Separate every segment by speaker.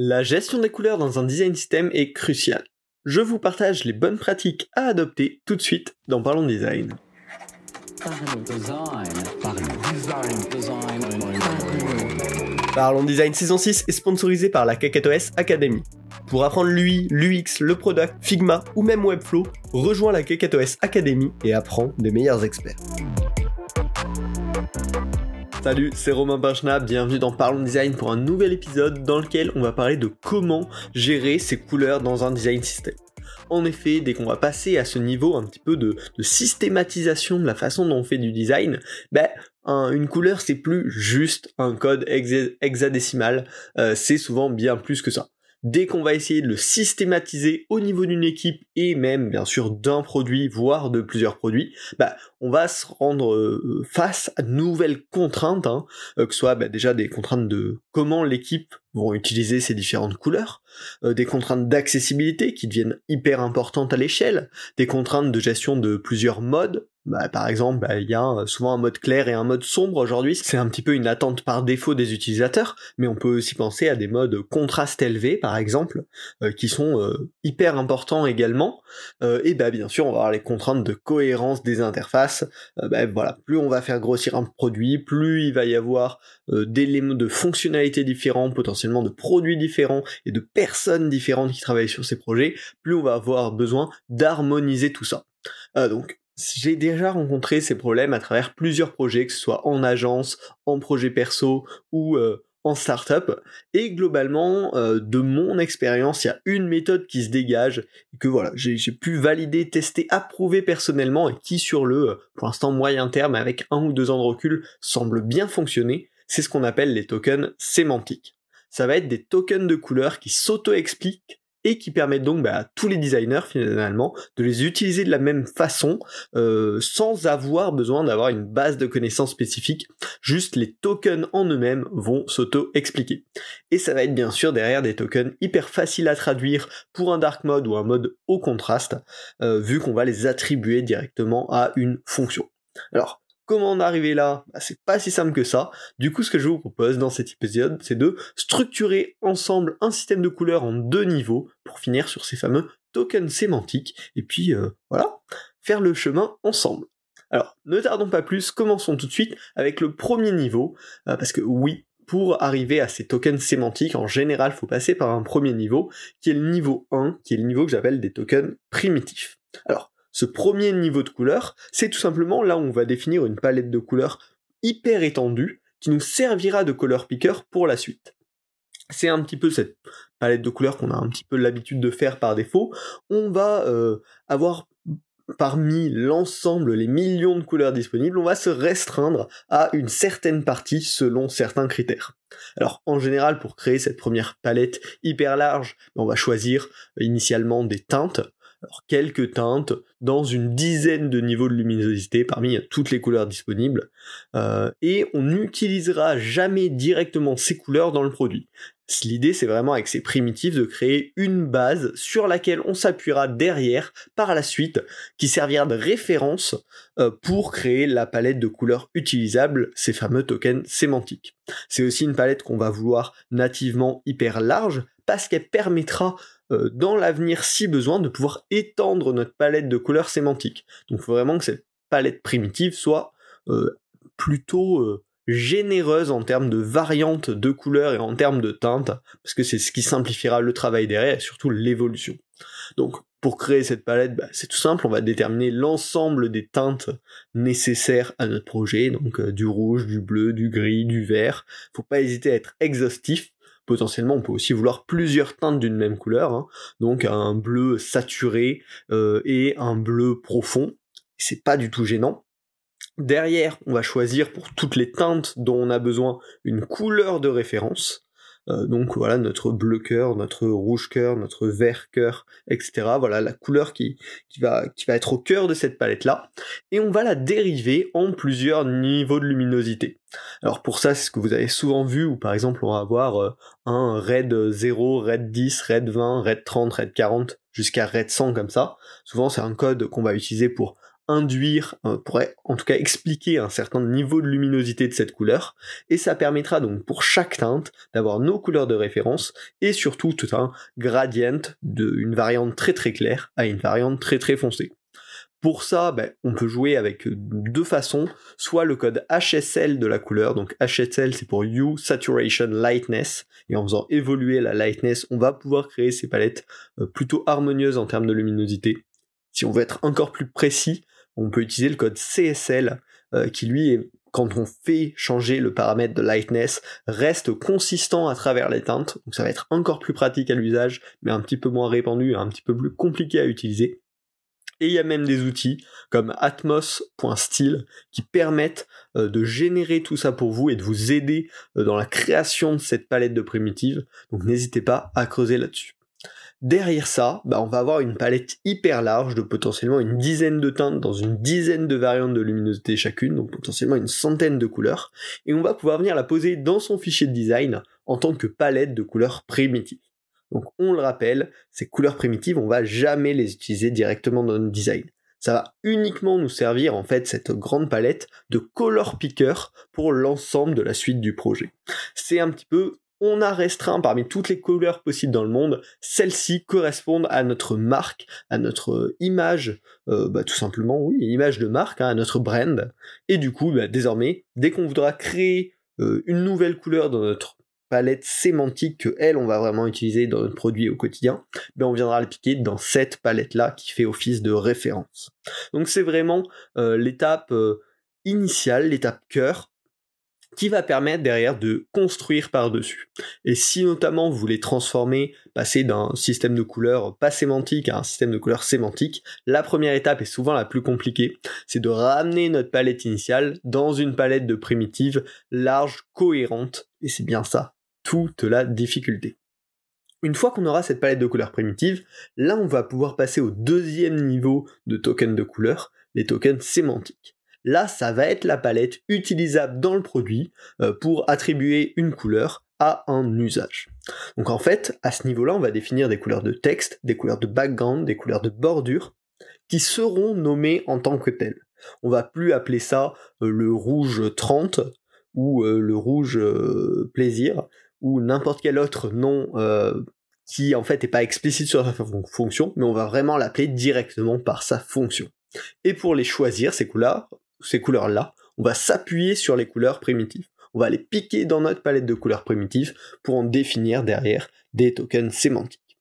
Speaker 1: La gestion des couleurs dans un design system est cruciale. Je vous partage les bonnes pratiques à adopter tout de suite dans Parlons Design. Parlons Design saison 6 est sponsorisé par la KakatoS Academy. Pour apprendre l'UI, l'UX, le product, Figma ou même Webflow, rejoins la KakatoS Academy et apprends des meilleurs experts. Salut, c'est Romain Benchna, bienvenue dans Parlons Design pour un nouvel épisode dans lequel on va parler de comment gérer ses couleurs dans un design system. En effet, dès qu'on va passer à ce niveau un petit peu de, systématisation de la façon dont on fait du design, ben, une couleur c'est plus juste un code hexadécimal, euh, c'est souvent bien plus que ça dès qu'on va essayer de le systématiser au niveau d'une équipe et même bien sûr d'un produit, voire de plusieurs produits, bah, on va se rendre euh, face à de nouvelles contraintes, hein, euh, que ce soit bah, déjà des contraintes de comment l'équipe vont utiliser ces différentes couleurs, euh, des contraintes d'accessibilité qui deviennent hyper importantes à l'échelle, des contraintes de gestion de plusieurs modes, bah, par exemple, bah, il y a euh, souvent un mode clair et un mode sombre aujourd'hui. C'est un petit peu une attente par défaut des utilisateurs, mais on peut aussi penser à des modes contraste élevé, par exemple, euh, qui sont euh, hyper importants également. et bah, bien sûr, on va avoir les contraintes de cohérence des interfaces. Bah, voilà, plus on va faire grossir un produit, plus il va y avoir d'éléments de fonctionnalités différents, potentiellement de produits différents et de personnes différentes qui travaillent sur ces projets, plus on va avoir besoin d'harmoniser tout ça. donc j'ai déjà rencontré ces problèmes à travers plusieurs projets, que ce soit en agence, en projet perso ou euh, en startup. Et globalement, euh, de mon expérience, il y a une méthode qui se dégage que voilà, j'ai pu valider, tester, approuver personnellement et qui sur le, euh, pour l'instant moyen terme, avec un ou deux ans de recul, semble bien fonctionner. C'est ce qu'on appelle les tokens sémantiques. Ça va être des tokens de couleurs qui s'auto-expliquent et qui permettent donc bah, à tous les designers finalement de les utiliser de la même façon euh, sans avoir besoin d'avoir une base de connaissances spécifique. Juste les tokens en eux-mêmes vont s'auto-expliquer. Et ça va être bien sûr derrière des tokens hyper faciles à traduire pour un dark mode ou un mode au contraste, euh, vu qu'on va les attribuer directement à une fonction. Alors, Comment en arriver là? Bah, C'est pas si simple que ça. Du coup, ce que je vous propose dans cet épisode, c'est de structurer ensemble un système de couleurs en deux niveaux pour finir sur ces fameux tokens sémantiques et puis euh, voilà, faire le chemin ensemble. Alors, ne tardons pas plus, commençons tout de suite avec le premier niveau, euh, parce que oui, pour arriver à ces tokens sémantiques, en général, faut passer par un premier niveau, qui est le niveau 1, qui est le niveau que j'appelle des tokens primitifs. Alors, ce premier niveau de couleur, c'est tout simplement là où on va définir une palette de couleurs hyper étendue qui nous servira de color picker pour la suite. C'est un petit peu cette palette de couleurs qu'on a un petit peu l'habitude de faire par défaut. On va euh, avoir parmi l'ensemble, les millions de couleurs disponibles, on va se restreindre à une certaine partie selon certains critères. Alors en général, pour créer cette première palette hyper large, on va choisir initialement des teintes, alors quelques teintes dans une dizaine de niveaux de luminosité parmi toutes les couleurs disponibles euh, et on n'utilisera jamais directement ces couleurs dans le produit. L'idée c'est vraiment avec ces primitifs de créer une base sur laquelle on s'appuiera derrière par la suite qui servira de référence euh, pour créer la palette de couleurs utilisables, ces fameux tokens sémantiques. C'est aussi une palette qu'on va vouloir nativement hyper large parce qu'elle permettra euh, dans l'avenir, si besoin, de pouvoir étendre notre palette de couleurs sémantiques. Donc il faut vraiment que cette palette primitive soit euh, plutôt euh, généreuse en termes de variantes de couleurs et en termes de teintes, parce que c'est ce qui simplifiera le travail derrière et surtout l'évolution. Donc pour créer cette palette, bah, c'est tout simple, on va déterminer l'ensemble des teintes nécessaires à notre projet, donc du rouge, du bleu, du gris, du vert. Faut pas hésiter à être exhaustif, potentiellement on peut aussi vouloir plusieurs teintes d'une même couleur, hein. donc un bleu saturé euh, et un bleu profond, c'est pas du tout gênant. Derrière, on va choisir pour toutes les teintes dont on a besoin une couleur de référence. Euh, donc voilà notre bleu cœur, notre rouge cœur, notre vert cœur, etc. Voilà la couleur qui, qui, va, qui va être au cœur de cette palette là. Et on va la dériver en plusieurs niveaux de luminosité. Alors pour ça, c'est ce que vous avez souvent vu, où par exemple on va avoir euh, un red 0, red 10, red 20, red 30, red 40, jusqu'à red 100 comme ça. Souvent c'est un code qu'on va utiliser pour induire, euh, pourrait en tout cas expliquer un certain niveau de luminosité de cette couleur, et ça permettra donc pour chaque teinte d'avoir nos couleurs de référence, et surtout tout un gradient d'une variante très très claire à une variante très très foncée. Pour ça, ben, on peut jouer avec deux façons, soit le code HSL de la couleur, donc HSL c'est pour Hue Saturation Lightness, et en faisant évoluer la lightness, on va pouvoir créer ces palettes euh, plutôt harmonieuses en termes de luminosité. Si on veut être encore plus précis, on peut utiliser le code CSL, euh, qui lui quand on fait changer le paramètre de lightness, reste consistant à travers les teintes, donc ça va être encore plus pratique à l'usage, mais un petit peu moins répandu, un petit peu plus compliqué à utiliser. Et il y a même des outils comme atmos.style qui permettent euh, de générer tout ça pour vous et de vous aider euh, dans la création de cette palette de primitives. Donc n'hésitez pas à creuser là-dessus. Derrière ça, bah, on va avoir une palette hyper large de potentiellement une dizaine de teintes dans une dizaine de variantes de luminosité chacune, donc potentiellement une centaine de couleurs, et on va pouvoir venir la poser dans son fichier de design en tant que palette de couleurs primitives. Donc on le rappelle, ces couleurs primitives, on va jamais les utiliser directement dans notre design. Ça va uniquement nous servir en fait cette grande palette de color picker pour l'ensemble de la suite du projet. C'est un petit peu on a restreint parmi toutes les couleurs possibles dans le monde, celles-ci correspondent à notre marque, à notre image, euh, bah, tout simplement, oui, image de marque, hein, à notre brand. Et du coup, bah, désormais, dès qu'on voudra créer euh, une nouvelle couleur dans notre palette sémantique que elle on va vraiment utiliser dans notre produit au quotidien, ben on viendra le piquer dans cette palette là qui fait office de référence. Donc c'est vraiment euh, l'étape euh, initiale, l'étape cœur qui va permettre derrière de construire par-dessus. Et si notamment vous voulez transformer, passer d'un système de couleurs pas sémantique à un système de couleurs sémantique, la première étape est souvent la plus compliquée, c'est de ramener notre palette initiale dans une palette de primitives large, cohérente, et c'est bien ça toute la difficulté. Une fois qu'on aura cette palette de couleurs primitives, là on va pouvoir passer au deuxième niveau de tokens de couleurs, les tokens sémantiques. Là, ça va être la palette utilisable dans le produit euh, pour attribuer une couleur à un usage. Donc en fait, à ce niveau-là, on va définir des couleurs de texte, des couleurs de background, des couleurs de bordure, qui seront nommées en tant que telles. On va plus appeler ça euh, le rouge 30 ou euh, le rouge plaisir, ou n'importe quel autre nom qui en fait n'est pas explicite sur sa fonction, mais on va vraiment l'appeler directement par sa fonction. Et pour les choisir, ces couleurs, ces couleurs-là, on va s'appuyer sur les couleurs primitives. On va les piquer dans notre palette de couleurs primitives pour en définir derrière des tokens sémantiques.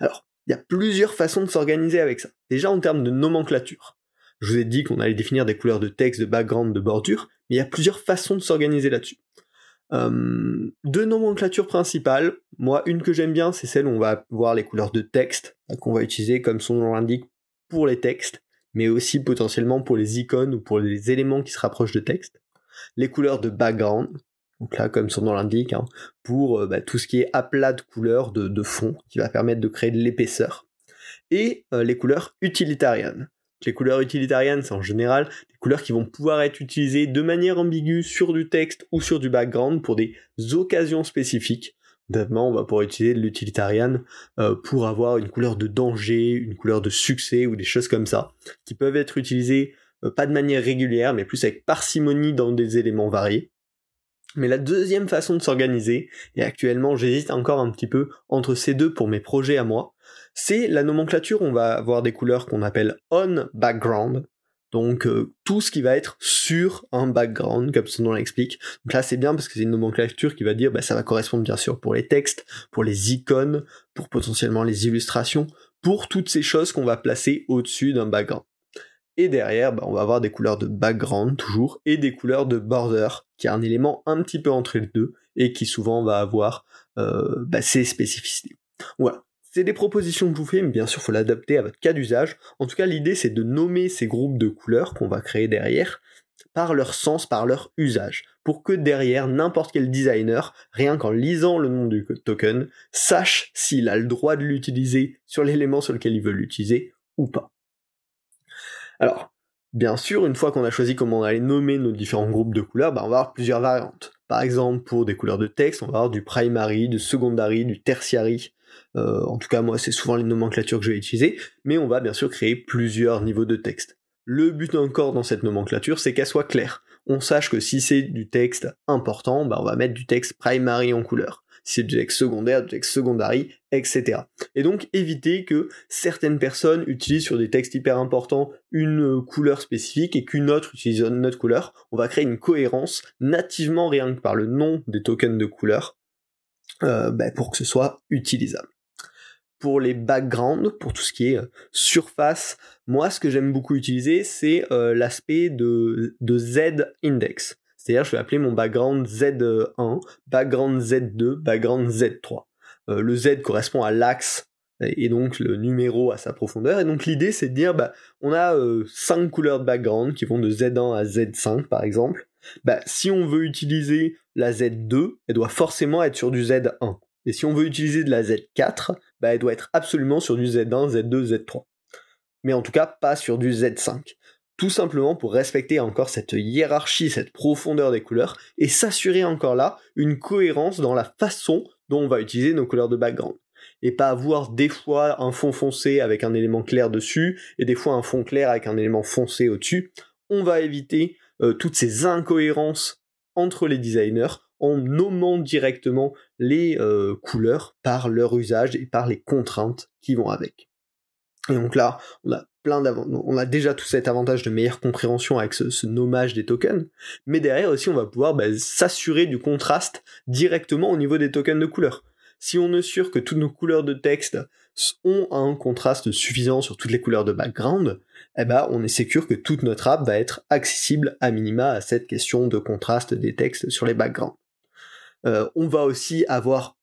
Speaker 1: Alors, il y a plusieurs façons de s'organiser avec ça. Déjà en termes de nomenclature. Je vous ai dit qu'on allait définir des couleurs de texte, de background, de bordure, mais il y a plusieurs façons de s'organiser là-dessus. Euh, deux nomenclatures principales. Moi, une que j'aime bien, c'est celle où on va voir les couleurs de texte, qu'on va utiliser comme son nom l'indique pour les textes, mais aussi potentiellement pour les icônes ou pour les éléments qui se rapprochent de texte. Les couleurs de background, donc là, comme son nom l'indique, hein, pour euh, bah, tout ce qui est aplat de couleurs de, fond, qui va permettre de créer de l'épaisseur. Et euh, les couleurs utilitariennes. Les couleurs utilitariennes, c'est en général des couleurs qui vont pouvoir être utilisées de manière ambiguë sur du texte ou sur du background pour des occasions spécifiques. Notamment, on va pouvoir utiliser l'utilitarian euh, pour avoir une couleur de danger, une couleur de succès ou des choses comme ça, qui peuvent être utilisées euh, pas de manière régulière, mais plus avec parcimonie dans des éléments variés. Mais la deuxième façon de s'organiser, et actuellement j'hésite encore un petit peu entre ces deux pour mes projets à moi, c'est la nomenclature, on va avoir des couleurs qu'on appelle on background, donc euh, tout ce qui va être sur un background, comme son nom l'explique. Donc là c'est bien parce que c'est une nomenclature qui va dire bah, ça va correspondre bien sûr pour les textes, pour les icônes, pour potentiellement les illustrations, pour toutes ces choses qu'on va placer au-dessus d'un background. Et derrière, bah, on va avoir des couleurs de background toujours et des couleurs de border, qui est un élément un petit peu entre les deux et qui souvent va avoir euh, bah, ses spécificités. Voilà. C'est des propositions que je vous fais, mais bien sûr, il faut l'adapter à votre cas d'usage. En tout cas, l'idée, c'est de nommer ces groupes de couleurs qu'on va créer derrière par leur sens, par leur usage, pour que derrière, n'importe quel designer, rien qu'en lisant le nom du token, sache s'il a le droit de l'utiliser sur l'élément sur lequel il veut l'utiliser ou pas. Alors, bien sûr, une fois qu'on a choisi comment on allait nommer nos différents groupes de couleurs, bah, on va avoir plusieurs variantes. Par exemple, pour des couleurs de texte, on va avoir du primary, du secondary, du tertiary, en tout cas, moi, c'est souvent les nomenclatures que je vais utiliser, mais on va bien sûr créer plusieurs niveaux de texte. Le but encore dans cette nomenclature, c'est qu'elle soit claire. On sache que si c'est du texte important, bah on va mettre du texte primary en couleur. Si c'est du texte secondaire, du texte secondary, etc. Et donc éviter que certaines personnes utilisent sur des textes hyper importants une couleur spécifique et qu'une autre utilise une autre couleur. On va créer une cohérence nativement rien que par le nom des tokens de couleur euh, bah, pour que ce soit utilisable pour les backgrounds, pour tout ce qui est euh, surface, moi ce que j'aime beaucoup utiliser c'est euh, l'aspect de, de Z index. C'est-à-dire je vais appeler mon background Z1, background Z2, background Z3. Euh, le Z correspond à l'axe et donc le numéro à sa profondeur. Et donc l'idée c'est de dire bah on a 5 couleurs de background qui vont de Z1 à Z5 par exemple. Bah, si on veut utiliser la Z2, elle doit forcément être sur du Z1. Et si on veut utiliser de la Z4, bah, elle doit être absolument sur du Z1, Z2, Z3. Mais en tout cas, pas sur du Z5. Tout simplement pour respecter encore cette hiérarchie, cette profondeur des couleurs, et s'assurer encore là une cohérence dans la façon dont on va utiliser nos couleurs de background. Et pas avoir des fois un fond foncé avec un élément clair dessus, et des fois un fond clair avec un élément foncé au-dessus. On va éviter toutes ces incohérences entre les designers en nommant directement les euh, couleurs par leur usage et par les contraintes qui vont avec. Et donc là, on a déjà tout cet avantage de meilleure compréhension avec ce, nommage des tokens, mais derrière aussi on va pouvoir bah, s'assurer du contraste directement au niveau des tokens de couleurs. Si on assure que toutes nos couleurs de texte ont un contraste suffisant sur toutes les couleurs de background, eh ben, on est sûr que toute notre app va être accessible à minima à cette question de contraste des textes sur les backgrounds. Euh, on va aussi avoir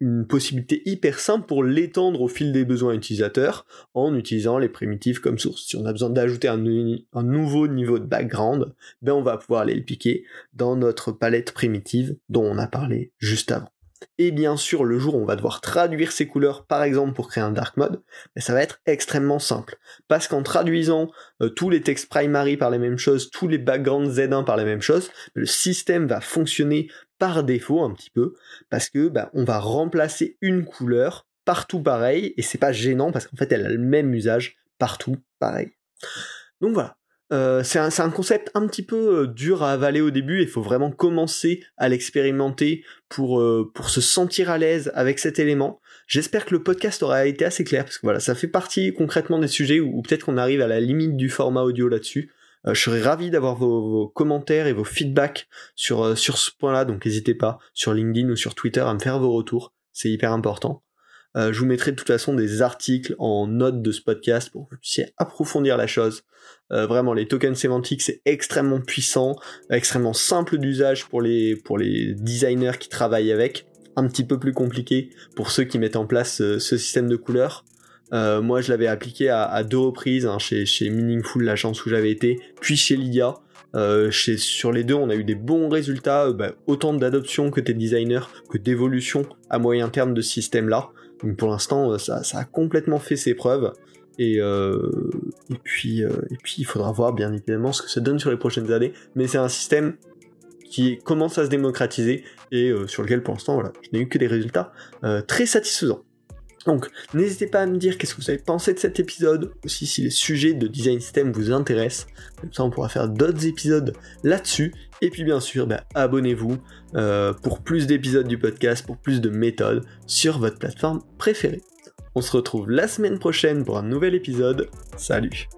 Speaker 1: une possibilité hyper simple pour l'étendre au fil des besoins utilisateurs en utilisant les primitives comme source. Si on a besoin d'ajouter un, nouveau niveau de background, ben on va pouvoir aller le piquer dans notre palette primitive dont on a parlé juste avant. Et bien sûr, le jour où on va devoir traduire ces couleurs, par exemple pour créer un dark mode, ben, ça va être extrêmement simple. Parce qu'en traduisant euh, tous les textes primary par les mêmes choses, tous les backgrounds Z1 par les mêmes choses, le système va fonctionner par défaut un petit peu, parce que bah, on va remplacer une couleur partout pareil, et c'est pas gênant parce qu'en fait elle a le même usage partout pareil. Donc voilà. Euh, c'est un, concept un petit peu euh, dur à avaler au début, il faut vraiment commencer à l'expérimenter pour, euh, pour se sentir à l'aise avec cet élément. J'espère que le podcast aura été assez clair, parce que voilà, ça fait partie concrètement des sujets où peut-être qu'on arrive à la limite du format audio là-dessus. Je serais ravi d'avoir vos, commentaires et vos feedbacks sur, sur ce point-là, donc n'hésitez pas sur LinkedIn ou sur Twitter à me faire vos retours, c'est hyper important. Euh, je vous mettrai de toute façon des articles en note de ce podcast pour que vous puissiez approfondir la chose. vraiment, les tokens sémantiques, c'est extrêmement puissant, extrêmement simple d'usage pour les, pour les designers qui travaillent avec, un petit peu plus compliqué pour ceux qui mettent en place ce système de couleurs. Euh, moi, je l'avais appliqué à, deux reprises, hein, chez, chez Meaningful, l'agence où j'avais été, puis chez Lydia. Euh, chez, sur les deux, on a eu des bons résultats, euh, bah, autant d'adoption que des designers, que d'évolution à moyen terme de ce système-là. Donc pour l'instant, ça, ça, a complètement fait ses preuves. Et, et, puis, et puis, il faudra voir bien évidemment ce que ça donne sur les prochaines années. Mais c'est un système qui commence à se démocratiser et sur lequel pour l'instant, voilà, je n'ai eu que des résultats très satisfaisants. Donc, n'hésitez pas à me dire qu'est-ce que vous avez pensé de cet épisode, aussi si les sujets de design system vous intéressent. Comme ça, on pourra faire d'autres épisodes là-dessus. Et puis, bien sûr, bah, abonnez-vous euh, pour plus d'épisodes du podcast, pour plus de méthodes sur votre plateforme préférée. On se retrouve la semaine prochaine pour un nouvel épisode. Salut